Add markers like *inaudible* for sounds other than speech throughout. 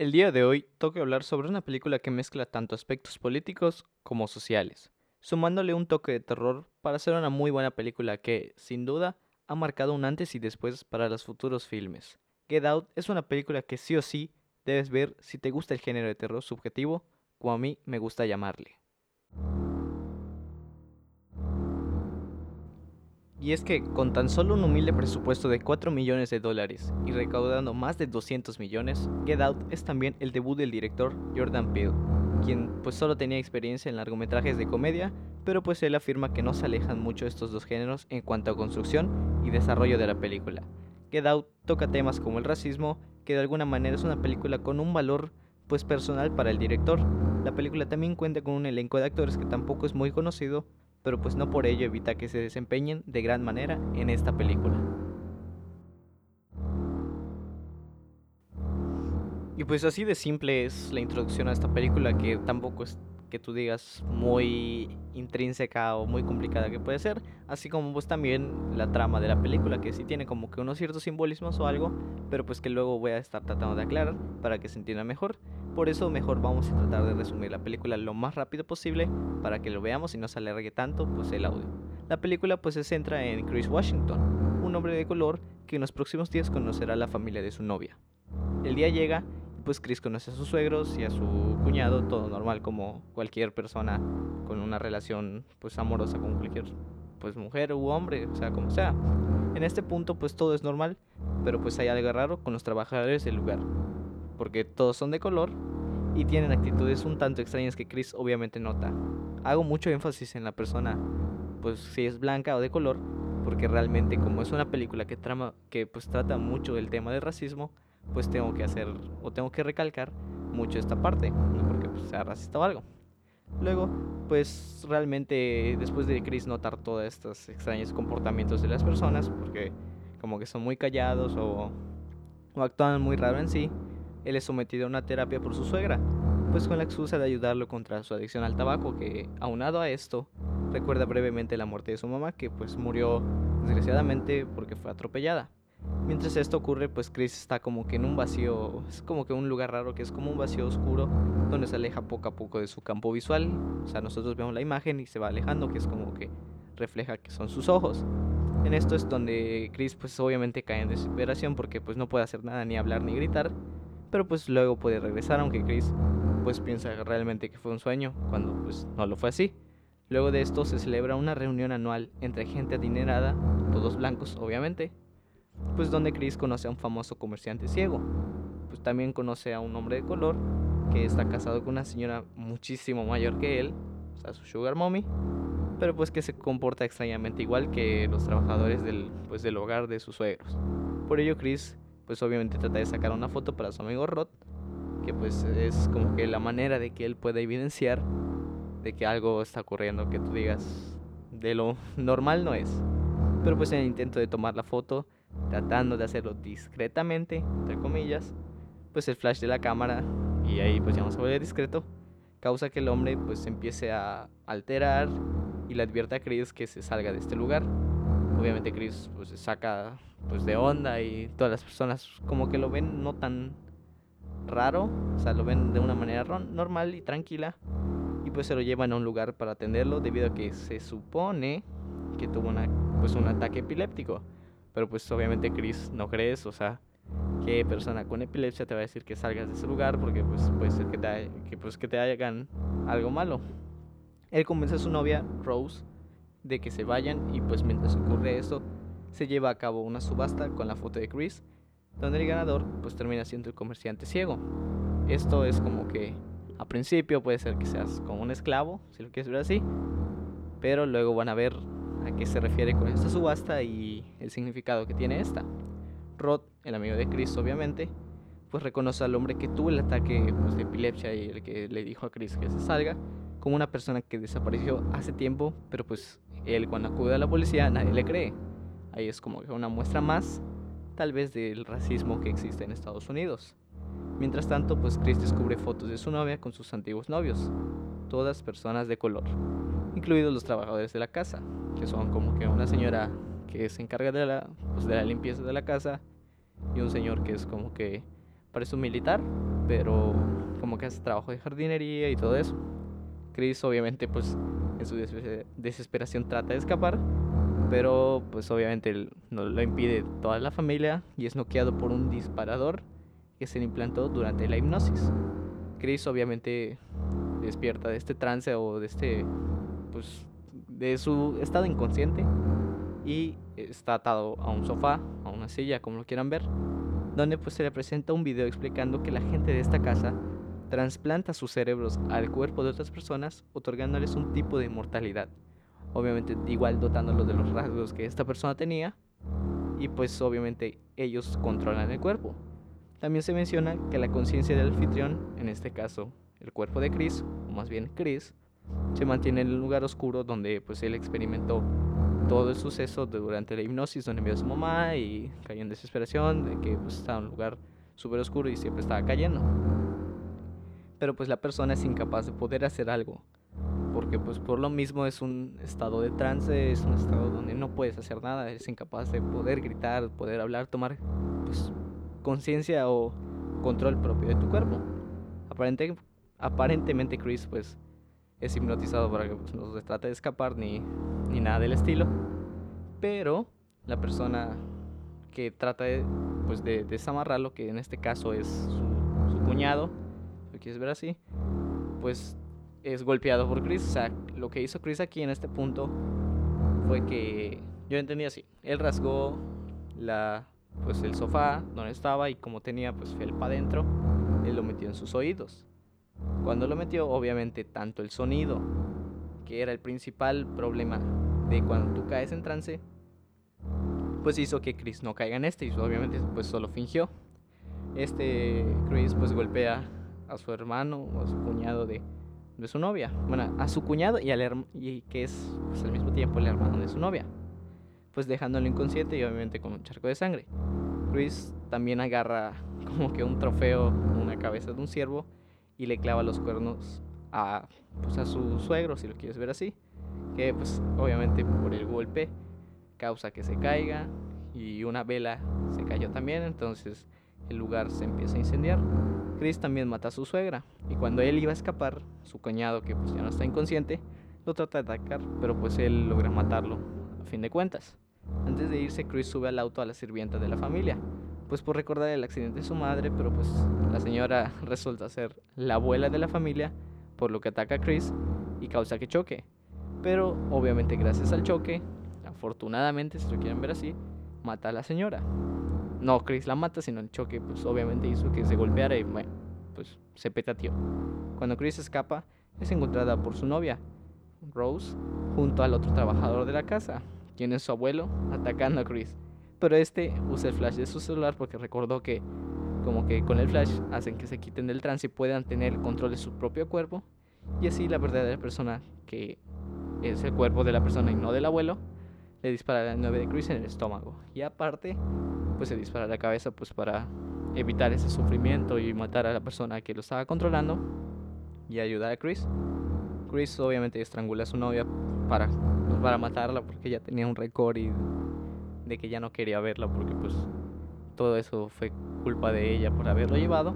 El día de hoy toca hablar sobre una película que mezcla tanto aspectos políticos como sociales, sumándole un toque de terror para ser una muy buena película que, sin duda, ha marcado un antes y después para los futuros filmes. Get Out es una película que sí o sí debes ver si te gusta el género de terror subjetivo, como a mí me gusta llamarle. Y es que con tan solo un humilde presupuesto de 4 millones de dólares y recaudando más de 200 millones, Get Out es también el debut del director Jordan Peele, quien pues solo tenía experiencia en largometrajes de comedia, pero pues él afirma que no se alejan mucho estos dos géneros en cuanto a construcción y desarrollo de la película. Get Out toca temas como el racismo, que de alguna manera es una película con un valor pues personal para el director. La película también cuenta con un elenco de actores que tampoco es muy conocido, pero pues no por ello evita que se desempeñen de gran manera en esta película. Y pues así de simple es la introducción a esta película que tampoco es que tú digas muy intrínseca o muy complicada que puede ser, así como pues también la trama de la película que sí tiene como que unos ciertos simbolismos o algo, pero pues que luego voy a estar tratando de aclarar para que se entienda mejor. Por eso mejor vamos a tratar de resumir la película lo más rápido posible para que lo veamos y no se alargue tanto pues el audio. La película pues se centra en Chris Washington, un hombre de color que en los próximos días conocerá a la familia de su novia. El día llega pues Chris conoce a sus suegros y a su cuñado, todo normal como cualquier persona con una relación pues amorosa con cualquier pues mujer u hombre, o sea, como sea. En este punto pues todo es normal, pero pues hay algo raro con los trabajadores del lugar porque todos son de color y tienen actitudes un tanto extrañas que Chris obviamente nota. Hago mucho énfasis en la persona, pues si es blanca o de color, porque realmente como es una película que trama que pues trata mucho del tema del racismo, pues tengo que hacer o tengo que recalcar mucho esta parte, no porque pues, sea racista o algo. Luego, pues realmente después de Chris notar todos estos extraños comportamientos de las personas, porque como que son muy callados o, o actúan muy raro en sí, él es sometido a una terapia por su suegra, pues con la excusa de ayudarlo contra su adicción al tabaco, que aunado a esto, recuerda brevemente la muerte de su mamá, que pues murió desgraciadamente porque fue atropellada. Mientras esto ocurre, pues Chris está como que en un vacío, es como que un lugar raro que es como un vacío oscuro, donde se aleja poco a poco de su campo visual. O sea, nosotros vemos la imagen y se va alejando, que es como que refleja que son sus ojos. En esto es donde Chris pues obviamente cae en desesperación porque pues no puede hacer nada, ni hablar, ni gritar pero pues luego puede regresar, aunque Chris pues piensa realmente que fue un sueño, cuando pues no lo fue así. Luego de esto se celebra una reunión anual entre gente adinerada, todos blancos obviamente, pues donde Chris conoce a un famoso comerciante ciego, pues también conoce a un hombre de color que está casado con una señora muchísimo mayor que él, o sea, su sugar mommy, pero pues que se comporta extrañamente igual que los trabajadores del, pues, del hogar de sus suegros. Por ello Chris pues obviamente trata de sacar una foto para su amigo Rod, que pues es como que la manera de que él pueda evidenciar de que algo está ocurriendo, que tú digas de lo normal no es. Pero pues en el intento de tomar la foto, tratando de hacerlo discretamente, entre comillas, pues el flash de la cámara, y ahí pues ya vamos a volver discreto, causa que el hombre pues empiece a alterar y le advierte a Chris que se salga de este lugar. Obviamente Chris pues saca pues de onda y todas las personas como que lo ven no tan raro, o sea, lo ven de una manera normal y tranquila y pues se lo llevan a un lugar para atenderlo debido a que se supone que tuvo una pues un ataque epiléptico. Pero pues obviamente Chris no crees, o sea, qué persona con epilepsia te va a decir que salgas de ese lugar porque pues puede ser que te, que, pues, que te hagan algo malo. Él convence a su novia, Rose, de que se vayan y pues mientras ocurre eso, se lleva a cabo una subasta con la foto de Chris, donde el ganador pues termina siendo el comerciante ciego. Esto es como que a principio puede ser que seas como un esclavo, si lo quieres ver así, pero luego van a ver a qué se refiere con esta subasta y el significado que tiene esta. Rod, el amigo de Chris obviamente, pues reconoce al hombre que tuvo el ataque pues, de epilepsia y el que le dijo a Chris que se salga como una persona que desapareció hace tiempo, pero pues él cuando acude a la policía nadie le cree. Ahí es como una muestra más, tal vez, del racismo que existe en Estados Unidos. Mientras tanto, pues Chris descubre fotos de su novia con sus antiguos novios, todas personas de color, incluidos los trabajadores de la casa, que son como que una señora que se encarga de la, pues, de la limpieza de la casa y un señor que es como que parece un militar, pero como que hace trabajo de jardinería y todo eso. Chris obviamente pues en su desesperación trata de escapar, pero pues obviamente no lo impide toda la familia y es noqueado por un disparador que se le implantó durante la hipnosis. Chris obviamente despierta de este trance o de este pues de su estado inconsciente y está atado a un sofá, a una silla, como lo quieran ver, donde pues se le presenta un video explicando que la gente de esta casa trasplanta sus cerebros al cuerpo de otras personas, otorgándoles un tipo de inmortalidad. Obviamente igual dotándolos de los rasgos que esta persona tenía y pues obviamente ellos controlan el cuerpo. También se menciona que la conciencia del anfitrión, en este caso el cuerpo de Chris, o más bien Chris, se mantiene en el lugar oscuro donde pues él experimentó todo el suceso durante la hipnosis donde vio a su mamá y cayó en desesperación de que pues, estaba en un lugar súper oscuro y siempre estaba cayendo. Pero pues la persona es incapaz de poder hacer algo. Porque pues por lo mismo es un estado de trance, es un estado donde no puedes hacer nada, eres incapaz de poder gritar, poder hablar, tomar pues conciencia o control propio de tu cuerpo. Aparente, aparentemente Chris pues es hipnotizado para que pues, no se trate de escapar ni, ni nada del estilo. Pero la persona que trata de, pues, de desamarrarlo, que en este caso es su, cuñado, quieres ver así, pues es golpeado por Chris. O sea, lo que hizo Chris aquí en este punto fue que yo entendí así. Él rasgó la, pues, el sofá donde estaba y como tenía pues felpa adentro, él lo metió en sus oídos. Cuando lo metió, obviamente, tanto el sonido, que era el principal problema de cuando tú caes en trance, pues hizo que Chris no caiga en este y obviamente pues solo fingió. Este Chris pues golpea a su hermano o a su cuñado de, de su novia. Bueno, a su cuñado y, al y que es pues, al mismo tiempo el hermano de su novia. Pues dejándolo inconsciente y obviamente con un charco de sangre. Chris también agarra *laughs* como que un trofeo, una cabeza de un ciervo y le clava los cuernos a, pues, a su suegro, si lo quieres ver así, que pues obviamente por el golpe causa que se caiga y una vela se cayó también, entonces el lugar se empieza a incendiar. Chris también mata a su suegra y cuando él iba a escapar, su cuñado que pues ya no está inconsciente, lo trata de atacar, pero pues él logra matarlo a fin de cuentas. Antes de irse, Chris sube al auto a la sirvienta de la familia, pues por recordar el accidente de su madre, pero pues la señora *laughs* resulta ser la abuela de la familia, por lo que ataca a Chris y causa que choque. Pero obviamente gracias al choque, afortunadamente, si lo quieren ver así, mata a la señora. No, Chris la mata, sino el choque, pues obviamente hizo que se golpeara y bueno, pues se petateó. Cuando Chris escapa, es encontrada por su novia, Rose, junto al otro trabajador de la casa, quien es su abuelo, atacando a Chris. Pero este usa el flash de su celular porque recordó que como que con el flash hacen que se quiten del trance y puedan tener control de su propio cuerpo. Y así la verdadera persona, que es el cuerpo de la persona y no del abuelo, le dispara el 9 de Chris en el estómago. Y aparte, pues se dispara la cabeza pues para evitar ese sufrimiento y matar a la persona que lo estaba controlando y ayudar a Chris. Chris obviamente estrangula a su novia para, pues, para matarla porque ya tenía un récord y de que ya no quería verla porque pues todo eso fue culpa de ella por haberlo llevado.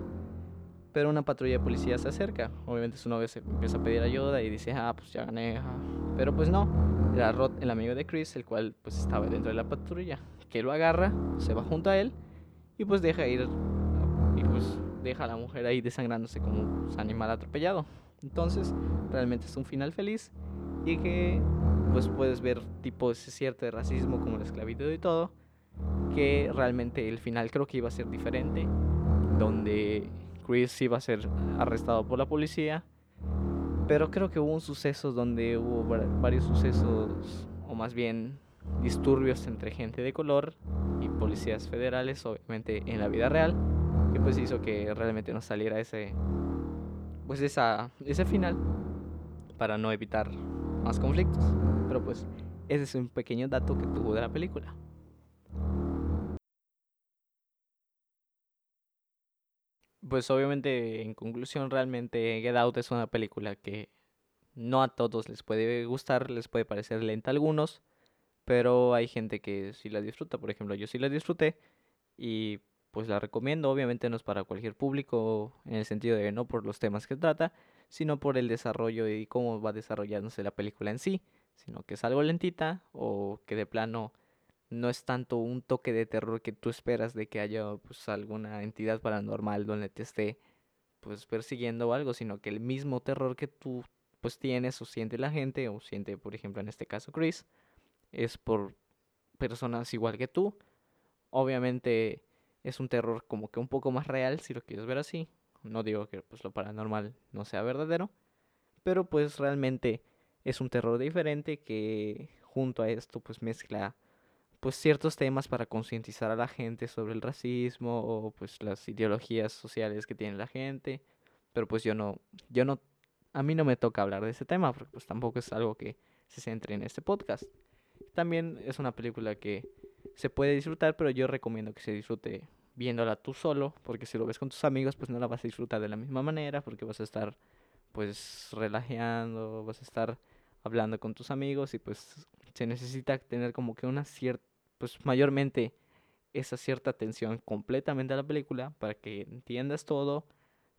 Pero una patrulla de policía se acerca. Obviamente su novia se empieza a pedir ayuda y dice, ah, pues ya gané. Pero pues no, era Rod, el amigo de Chris, el cual pues estaba dentro de la patrulla. Que lo agarra, se va junto a él y pues deja ir. Y pues deja a la mujer ahí desangrándose como un animal atropellado. Entonces, realmente es un final feliz y que pues puedes ver tipo ese cierto de racismo como la esclavitud y todo, que realmente el final creo que iba a ser diferente, donde Chris iba a ser arrestado por la policía, pero creo que hubo un suceso donde hubo varios sucesos, o más bien disturbios entre gente de color y policías federales, obviamente en la vida real, que pues hizo que realmente no saliera ese, pues esa, ese final para no evitar más conflictos. Pero pues ese es un pequeño dato que tuvo de la película. Pues obviamente, en conclusión, realmente Get Out es una película que no a todos les puede gustar, les puede parecer lenta a algunos, pero hay gente que sí la disfruta. Por ejemplo, yo sí la disfruté y pues la recomiendo. Obviamente no es para cualquier público en el sentido de no por los temas que trata, sino por el desarrollo y cómo va desarrollándose la película en sí, sino que es algo lentita o que de plano no es tanto un toque de terror que tú esperas de que haya pues alguna entidad paranormal donde te esté pues persiguiendo o algo, sino que el mismo terror que tú pues tienes o siente la gente o siente por ejemplo en este caso Chris es por personas igual que tú. Obviamente es un terror como que un poco más real si lo quieres ver así. No digo que pues lo paranormal no sea verdadero, pero pues realmente es un terror diferente que junto a esto pues mezcla pues ciertos temas para concientizar a la gente sobre el racismo o pues las ideologías sociales que tiene la gente, pero pues yo no yo no a mí no me toca hablar de ese tema porque pues tampoco es algo que se centre en este podcast. También es una película que se puede disfrutar, pero yo recomiendo que se disfrute viéndola tú solo, porque si lo ves con tus amigos, pues no la vas a disfrutar de la misma manera, porque vas a estar pues relajando, vas a estar hablando con tus amigos y pues se necesita tener como que una cierta, pues mayormente esa cierta atención completamente a la película para que entiendas todo,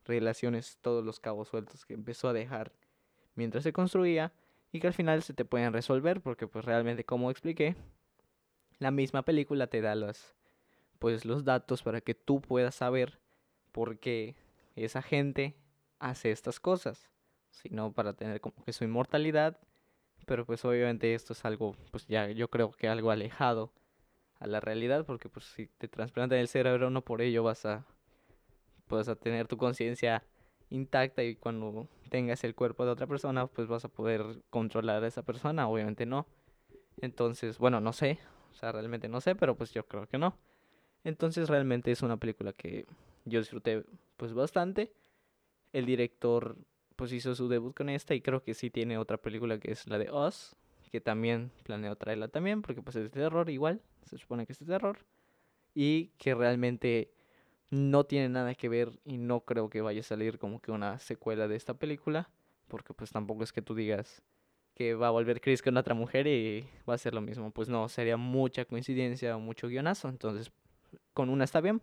relaciones todos los cabos sueltos que empezó a dejar mientras se construía y que al final se te pueden resolver porque pues realmente como expliqué, la misma película te da los, pues, los datos para que tú puedas saber por qué esa gente hace estas cosas, sino para tener como que su inmortalidad, pero pues obviamente esto es algo, pues ya yo creo que algo alejado a la realidad, porque pues si te trasplantan el cerebro no por ello vas a, pues, a tener tu conciencia intacta y cuando tengas el cuerpo de otra persona, pues vas a poder controlar a esa persona, obviamente no. Entonces, bueno, no sé, o sea, realmente no sé, pero pues yo creo que no. Entonces, realmente es una película que yo disfruté pues bastante. El director pues hizo su debut con esta y creo que sí tiene otra película que es la de Us, que también planeo traerla también porque pues es terror igual, se supone que es terror y que realmente no tiene nada que ver y no creo que vaya a salir como que una secuela de esta película, porque pues tampoco es que tú digas que va a volver Chris con otra mujer y va a ser lo mismo, pues no, sería mucha coincidencia o mucho guionazo, entonces con una está bien.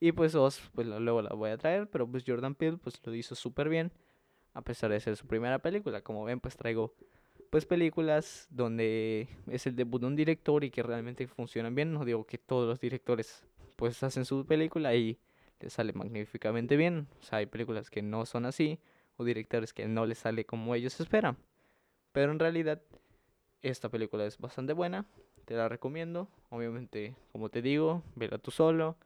Y pues pues luego la voy a traer, pero pues Jordan Peele pues lo hizo súper bien, a pesar de ser su primera película, como ven pues traigo pues películas donde es el debut de un director y que realmente funcionan bien, no digo que todos los directores pues hacen su película y les sale magníficamente bien. O sea, hay películas que no son así o directores que no les sale como ellos esperan. Pero en realidad esta película es bastante buena, te la recomiendo. Obviamente, como te digo, vela tú solo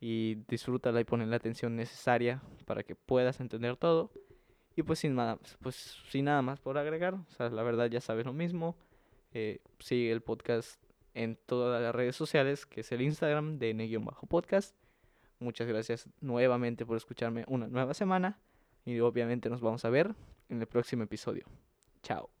y disfrútala y ponle la atención necesaria para que puedas entender todo. Y pues sin nada, pues sin nada más por agregar, o sea, la verdad ya sabes lo mismo. Eh, sigue el podcast en todas las redes sociales, que es el Instagram de bajo podcast Muchas gracias nuevamente por escucharme una nueva semana y obviamente nos vamos a ver en el próximo episodio. Chao.